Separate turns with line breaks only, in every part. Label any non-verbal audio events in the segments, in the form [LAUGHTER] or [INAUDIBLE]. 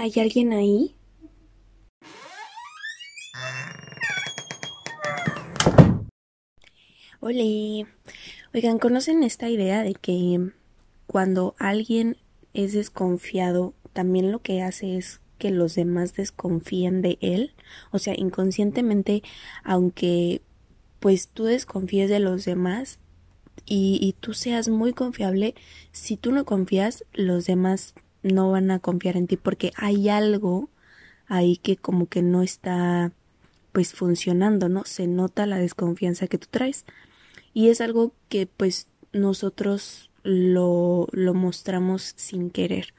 ¿Hay alguien ahí? Hola. Oigan, ¿conocen esta idea de que cuando alguien es desconfiado, también lo que hace es que los demás desconfíen de él? O sea, inconscientemente, aunque pues tú desconfíes de los demás y, y tú seas muy confiable, si tú no confías, los demás no van a confiar en ti porque hay algo ahí que como que no está pues funcionando, ¿no? Se nota la desconfianza que tú traes. Y es algo que pues nosotros lo, lo mostramos sin querer.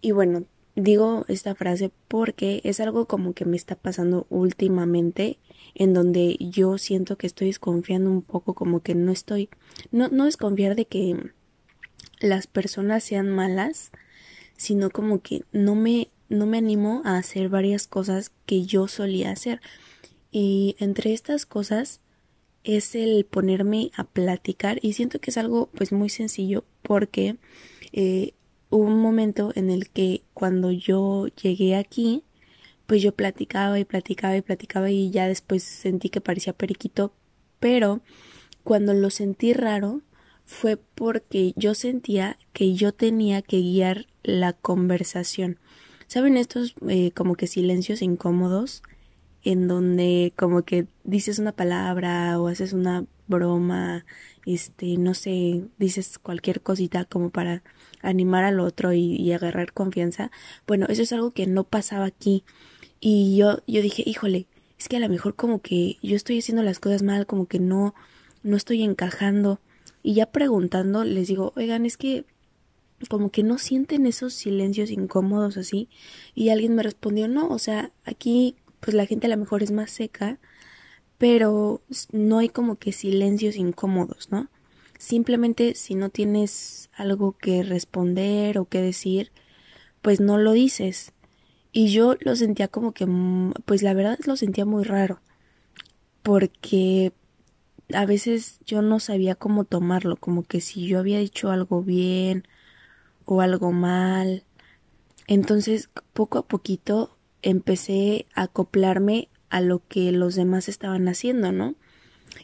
Y bueno, digo esta frase porque es algo como que me está pasando últimamente en donde yo siento que estoy desconfiando un poco como que no estoy no no desconfiar de que las personas sean malas sino como que no me, no me animo a hacer varias cosas que yo solía hacer. Y entre estas cosas es el ponerme a platicar y siento que es algo pues muy sencillo porque eh, hubo un momento en el que cuando yo llegué aquí pues yo platicaba y platicaba y platicaba y ya después sentí que parecía periquito pero cuando lo sentí raro fue porque yo sentía que yo tenía que guiar la conversación. ¿Saben estos eh, como que silencios incómodos en donde como que dices una palabra o haces una broma, este, no sé, dices cualquier cosita como para animar al otro y, y agarrar confianza? Bueno, eso es algo que no pasaba aquí. Y yo, yo dije, híjole, es que a lo mejor como que yo estoy haciendo las cosas mal, como que no, no estoy encajando. Y ya preguntando, les digo, oigan, es que como que no sienten esos silencios incómodos así. Y alguien me respondió, no, o sea, aquí pues la gente a lo mejor es más seca, pero no hay como que silencios incómodos, ¿no? Simplemente si no tienes algo que responder o que decir, pues no lo dices. Y yo lo sentía como que, mm, pues la verdad lo sentía muy raro, porque a veces yo no sabía cómo tomarlo, como que si yo había dicho algo bien o algo mal. Entonces, poco a poquito empecé a acoplarme a lo que los demás estaban haciendo, ¿no?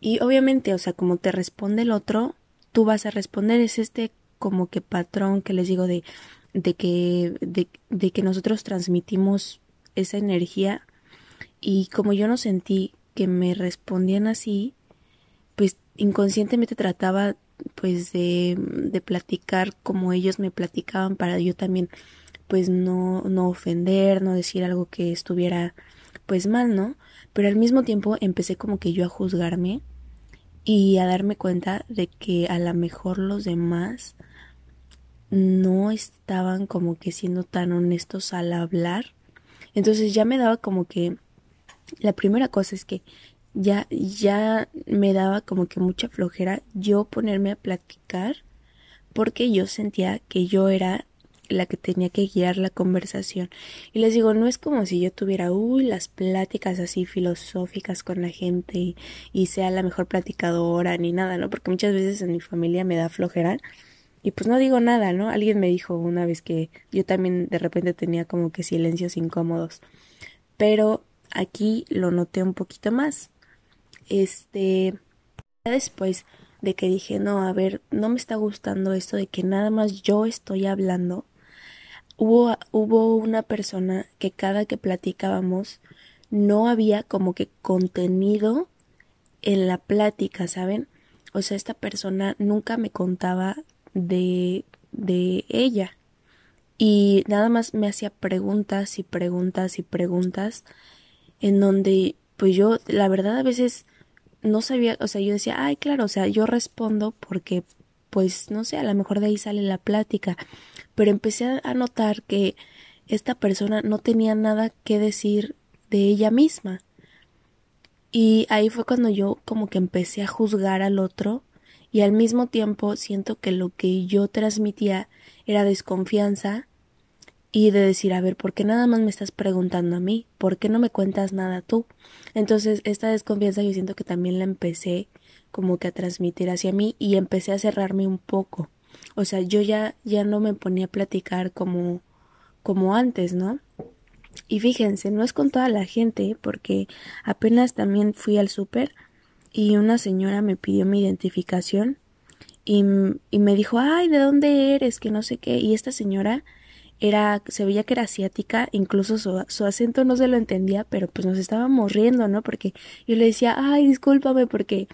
Y obviamente, o sea, como te responde el otro, tú vas a responder. Es este como que patrón que les digo de, de que, de, de que nosotros transmitimos esa energía. Y como yo no sentí que me respondían así, pues inconscientemente trataba pues de, de platicar como ellos me platicaban para yo también pues no, no ofender, no decir algo que estuviera pues mal, ¿no? Pero al mismo tiempo empecé como que yo a juzgarme y a darme cuenta de que a lo mejor los demás no estaban como que siendo tan honestos al hablar. Entonces ya me daba como que la primera cosa es que ya, ya me daba como que mucha flojera yo ponerme a platicar porque yo sentía que yo era la que tenía que guiar la conversación. Y les digo, no es como si yo tuviera, uy, las pláticas así filosóficas con la gente y, y sea la mejor platicadora ni nada, ¿no? Porque muchas veces en mi familia me da flojera y pues no digo nada, ¿no? Alguien me dijo una vez que yo también de repente tenía como que silencios incómodos. Pero aquí lo noté un poquito más este, después de que dije, no, a ver, no me está gustando esto de que nada más yo estoy hablando, hubo, hubo una persona que cada que platicábamos no había como que contenido en la plática, ¿saben? O sea, esta persona nunca me contaba de, de ella. Y nada más me hacía preguntas y preguntas y preguntas en donde pues yo la verdad a veces no sabía, o sea, yo decía, ay, claro, o sea, yo respondo porque, pues, no sé, a lo mejor de ahí sale la plática, pero empecé a notar que esta persona no tenía nada que decir de ella misma. Y ahí fue cuando yo como que empecé a juzgar al otro y al mismo tiempo siento que lo que yo transmitía era desconfianza y de decir, a ver, ¿por qué nada más me estás preguntando a mí? ¿Por qué no me cuentas nada tú? Entonces, esta desconfianza yo siento que también la empecé como que a transmitir hacia mí y empecé a cerrarme un poco. O sea, yo ya ya no me ponía a platicar como como antes, ¿no? Y fíjense, no es con toda la gente, porque apenas también fui al súper y una señora me pidió mi identificación y, y, me dijo, ay, ¿de dónde eres? Que no sé qué. Y esta señora era, se veía que era asiática, incluso su, su acento no se lo entendía, pero pues nos estábamos riendo, ¿no? Porque yo le decía, ay, discúlpame, porque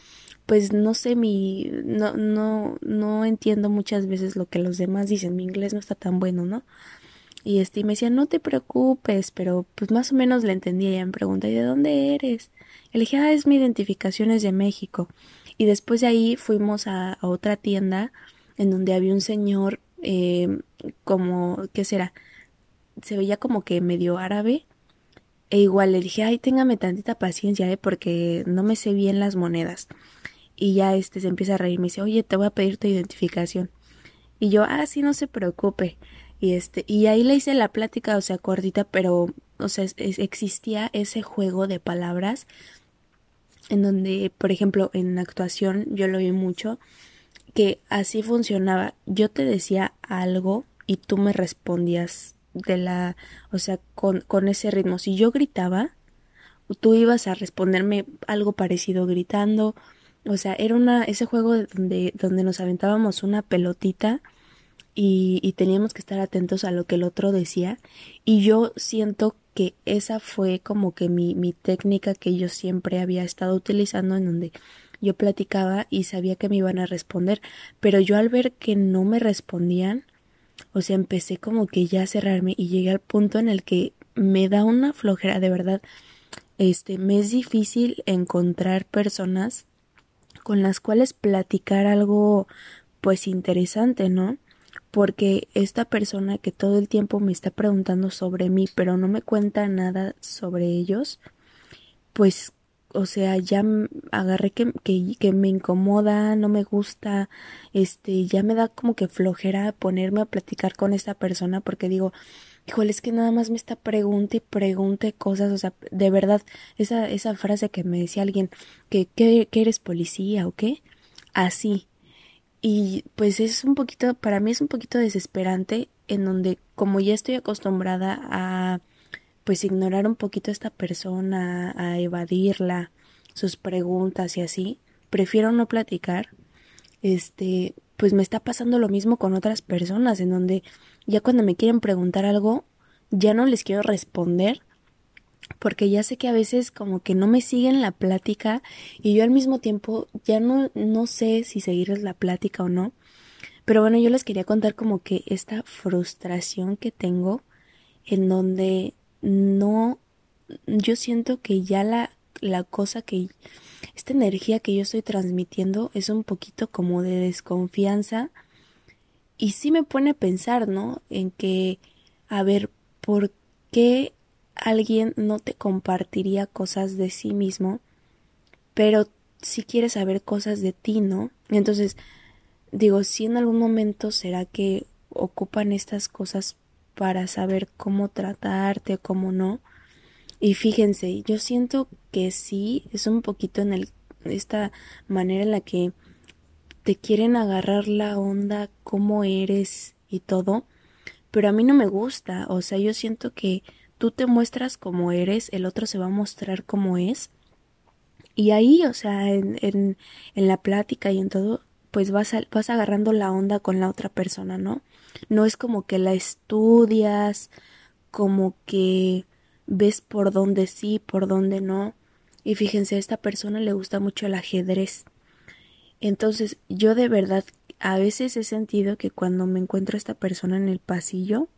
pues no sé mi, no, no, no entiendo muchas veces lo que los demás dicen, mi inglés no está tan bueno, ¿no? Y este, y me decía, no te preocupes, pero pues más o menos le entendía. Y me pregunta, ¿y de dónde eres? Y le dije, ah, es mi identificación es de México. Y después de ahí fuimos a otra tienda en donde había un señor, eh, como, ¿qué será? Se veía como que medio árabe. E igual le dije, ay, téngame tantita paciencia, eh, porque no me sé bien las monedas. Y ya este se empieza a reír, me dice, oye, te voy a pedir tu identificación. Y yo, ah, sí, no se preocupe. Y este, y ahí le hice la plática, o sea, cortita, pero, o sea, existía ese juego de palabras en donde, por ejemplo, en actuación yo lo vi mucho, que así funcionaba. Yo te decía algo y tú me respondías de la, o sea, con, con ese ritmo. Si yo gritaba, tú ibas a responderme algo parecido gritando. O sea, era una, ese juego donde, donde nos aventábamos una pelotita y, y teníamos que estar atentos a lo que el otro decía y yo siento que esa fue como que mi, mi técnica que yo siempre había estado utilizando en donde yo platicaba y sabía que me iban a responder, pero yo al ver que no me respondían, o sea, empecé como que ya a cerrarme y llegué al punto en el que me da una flojera, de verdad, este, me es difícil encontrar personas con las cuales platicar algo pues interesante, ¿no? porque esta persona que todo el tiempo me está preguntando sobre mí, pero no me cuenta nada sobre ellos, pues, o sea, ya agarré que, que, me incomoda, no me gusta, este, ya me da como que flojera ponerme a platicar con esta persona porque digo, híjole, es que nada más me está pregunte y pregunte cosas, o sea, de verdad, esa, esa frase que me decía alguien, que, que, que eres policía o qué, así, y pues es un poquito, para mí es un poquito desesperante en donde como ya estoy acostumbrada a pues ignorar un poquito a esta persona, a evadirla, sus preguntas y así, prefiero no platicar. Este, pues me está pasando lo mismo con otras personas en donde ya cuando me quieren preguntar algo, ya no les quiero responder porque ya sé que a veces como que no me siguen la plática y yo al mismo tiempo ya no, no sé si seguirles la plática o no. Pero bueno, yo les quería contar como que esta frustración que tengo en donde no, yo siento que ya la, la cosa que, esta energía que yo estoy transmitiendo es un poquito como de desconfianza y sí me pone a pensar, ¿no? En que, a ver, ¿por qué alguien no te compartiría cosas de sí mismo, pero si quieres saber cosas de ti, ¿no? Entonces, digo, si en algún momento será que ocupan estas cosas para saber cómo tratarte cómo no. Y fíjense, yo siento que sí, es un poquito en el, esta manera en la que te quieren agarrar la onda, cómo eres y todo, pero a mí no me gusta, o sea, yo siento que tú te muestras como eres, el otro se va a mostrar como es. Y ahí, o sea, en, en, en la plática y en todo, pues vas, vas agarrando la onda con la otra persona, ¿no? No es como que la estudias, como que ves por dónde sí, por dónde no. Y fíjense, a esta persona le gusta mucho el ajedrez. Entonces, yo de verdad a veces he sentido que cuando me encuentro a esta persona en el pasillo,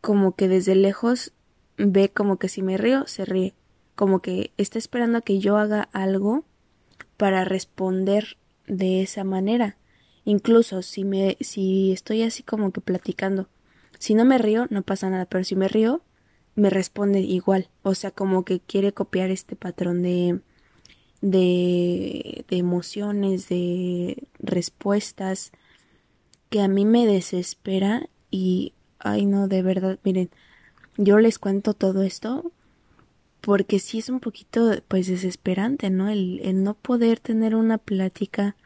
como que desde lejos ve como que si me río, se ríe, como que está esperando a que yo haga algo para responder de esa manera. Incluso si me si estoy así como que platicando, si no me río no pasa nada, pero si me río me responde igual, o sea, como que quiere copiar este patrón de de, de emociones, de respuestas que a mí me desespera y Ay, no, de verdad, miren, yo les cuento todo esto porque sí es un poquito, pues, desesperante, ¿no? El, el no poder tener una plática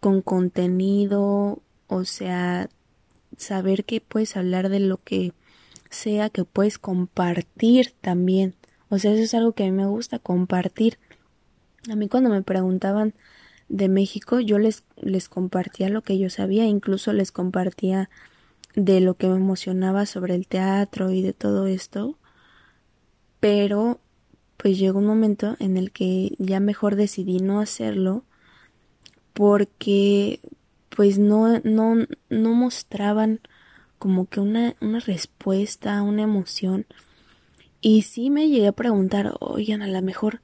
con contenido, o sea, saber que puedes hablar de lo que sea que puedes compartir también. O sea, eso es algo que a mí me gusta, compartir. A mí cuando me preguntaban de México, yo les, les compartía lo que yo sabía, incluso les compartía de lo que me emocionaba sobre el teatro y de todo esto. Pero pues llegó un momento en el que ya mejor decidí no hacerlo porque pues no, no, no mostraban como que una, una respuesta, una emoción. Y sí me llegué a preguntar, oigan, a lo mejor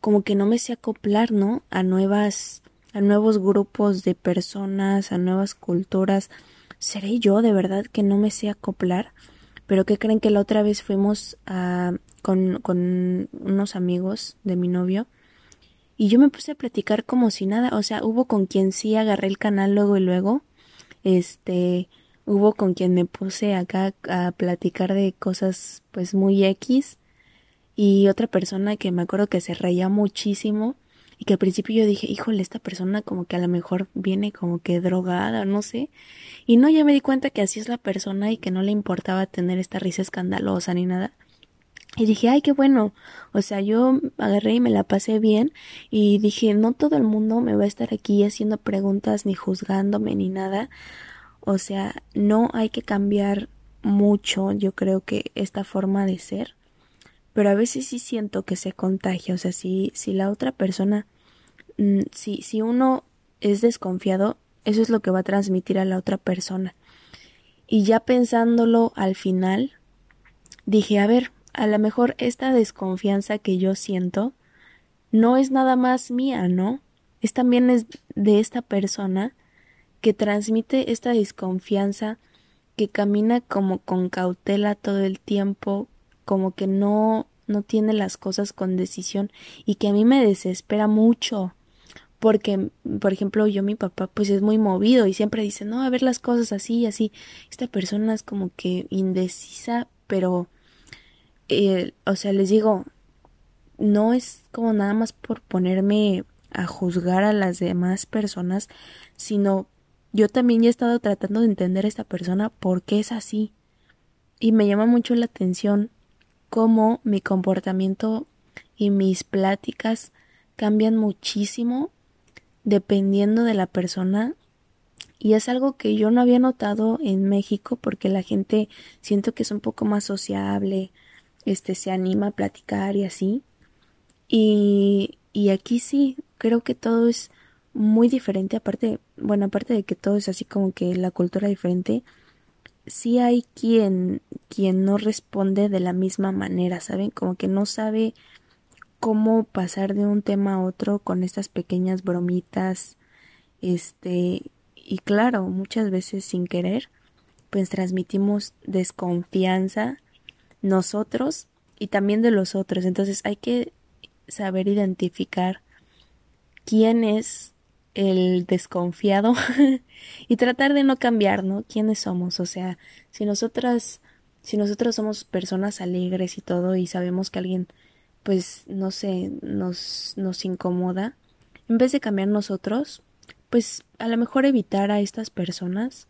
como que no me sé acoplar, ¿no? A nuevas, a nuevos grupos de personas, a nuevas culturas. ¿Seré yo de verdad que no me sé acoplar? Pero ¿qué creen que la otra vez fuimos a, con, con unos amigos de mi novio? Y yo me puse a platicar como si nada, o sea, hubo con quien sí agarré el canal luego y luego, este, hubo con quien me puse acá a platicar de cosas pues muy X y otra persona que me acuerdo que se reía muchísimo y que al principio yo dije, híjole, esta persona como que a lo mejor viene como que drogada, no sé. Y no, ya me di cuenta que así es la persona y que no le importaba tener esta risa escandalosa ni nada. Y dije, ay, qué bueno. O sea, yo agarré y me la pasé bien y dije, no todo el mundo me va a estar aquí haciendo preguntas ni juzgándome ni nada. O sea, no hay que cambiar mucho, yo creo que esta forma de ser. Pero a veces sí siento que se contagia. O sea, si, si la otra persona, mm, si, si uno es desconfiado, eso es lo que va a transmitir a la otra persona. Y ya pensándolo al final, dije, a ver, a lo mejor esta desconfianza que yo siento no es nada más mía, ¿no? Es también es de esta persona que transmite esta desconfianza, que camina como con cautela todo el tiempo, como que no no tiene las cosas con decisión y que a mí me desespera mucho porque por ejemplo yo mi papá pues es muy movido y siempre dice no a ver las cosas así y así esta persona es como que indecisa pero eh, o sea, les digo, no es como nada más por ponerme a juzgar a las demás personas, sino yo también he estado tratando de entender a esta persona por qué es así. Y me llama mucho la atención cómo mi comportamiento y mis pláticas cambian muchísimo dependiendo de la persona y es algo que yo no había notado en México porque la gente siento que es un poco más sociable, este se anima a platicar y así. Y, y aquí sí, creo que todo es muy diferente, aparte, bueno, aparte de que todo es así como que la cultura diferente, sí hay quien, quien no responde de la misma manera, ¿saben? Como que no sabe cómo pasar de un tema a otro con estas pequeñas bromitas, este, y claro, muchas veces sin querer, pues transmitimos desconfianza nosotros y también de los otros. Entonces hay que saber identificar quién es el desconfiado [LAUGHS] y tratar de no cambiar, ¿no? ¿Quiénes somos? O sea, si nosotras, si nosotros somos personas alegres y todo y sabemos que alguien, pues, no sé, nos, nos incomoda, en vez de cambiar nosotros, pues a lo mejor evitar a estas personas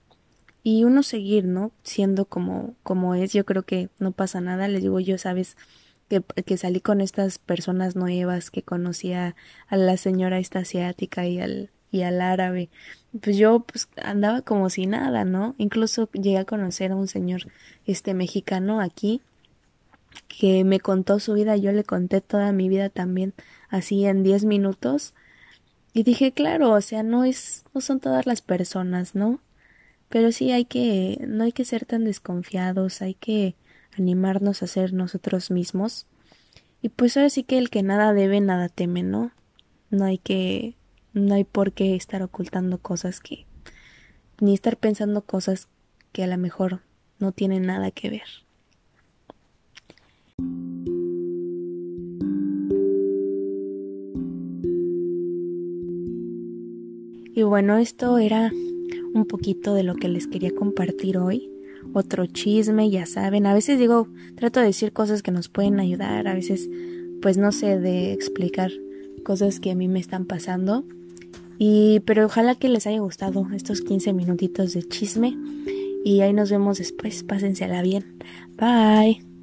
y uno seguir, ¿no? Siendo como, como es, yo creo que no pasa nada, les digo yo, sabes, que, que salí con estas personas nuevas, que conocía a la señora esta asiática y al, y al árabe, pues yo pues andaba como si nada, ¿no? Incluso llegué a conocer a un señor este mexicano aquí que me contó su vida, yo le conté toda mi vida también, así en diez minutos, y dije, claro, o sea, no es, no son todas las personas, ¿no? Pero sí hay que, no hay que ser tan desconfiados, hay que animarnos a ser nosotros mismos. Y pues ahora sí que el que nada debe, nada teme, ¿no? No hay que, no hay por qué estar ocultando cosas que, ni estar pensando cosas que a lo mejor no tienen nada que ver. Y bueno, esto era un poquito de lo que les quería compartir hoy. Otro chisme, ya saben. A veces digo, trato de decir cosas que nos pueden ayudar. A veces, pues no sé, de explicar cosas que a mí me están pasando. Y, pero ojalá que les haya gustado estos 15 minutitos de chisme. Y ahí nos vemos después. Pásensela bien. Bye.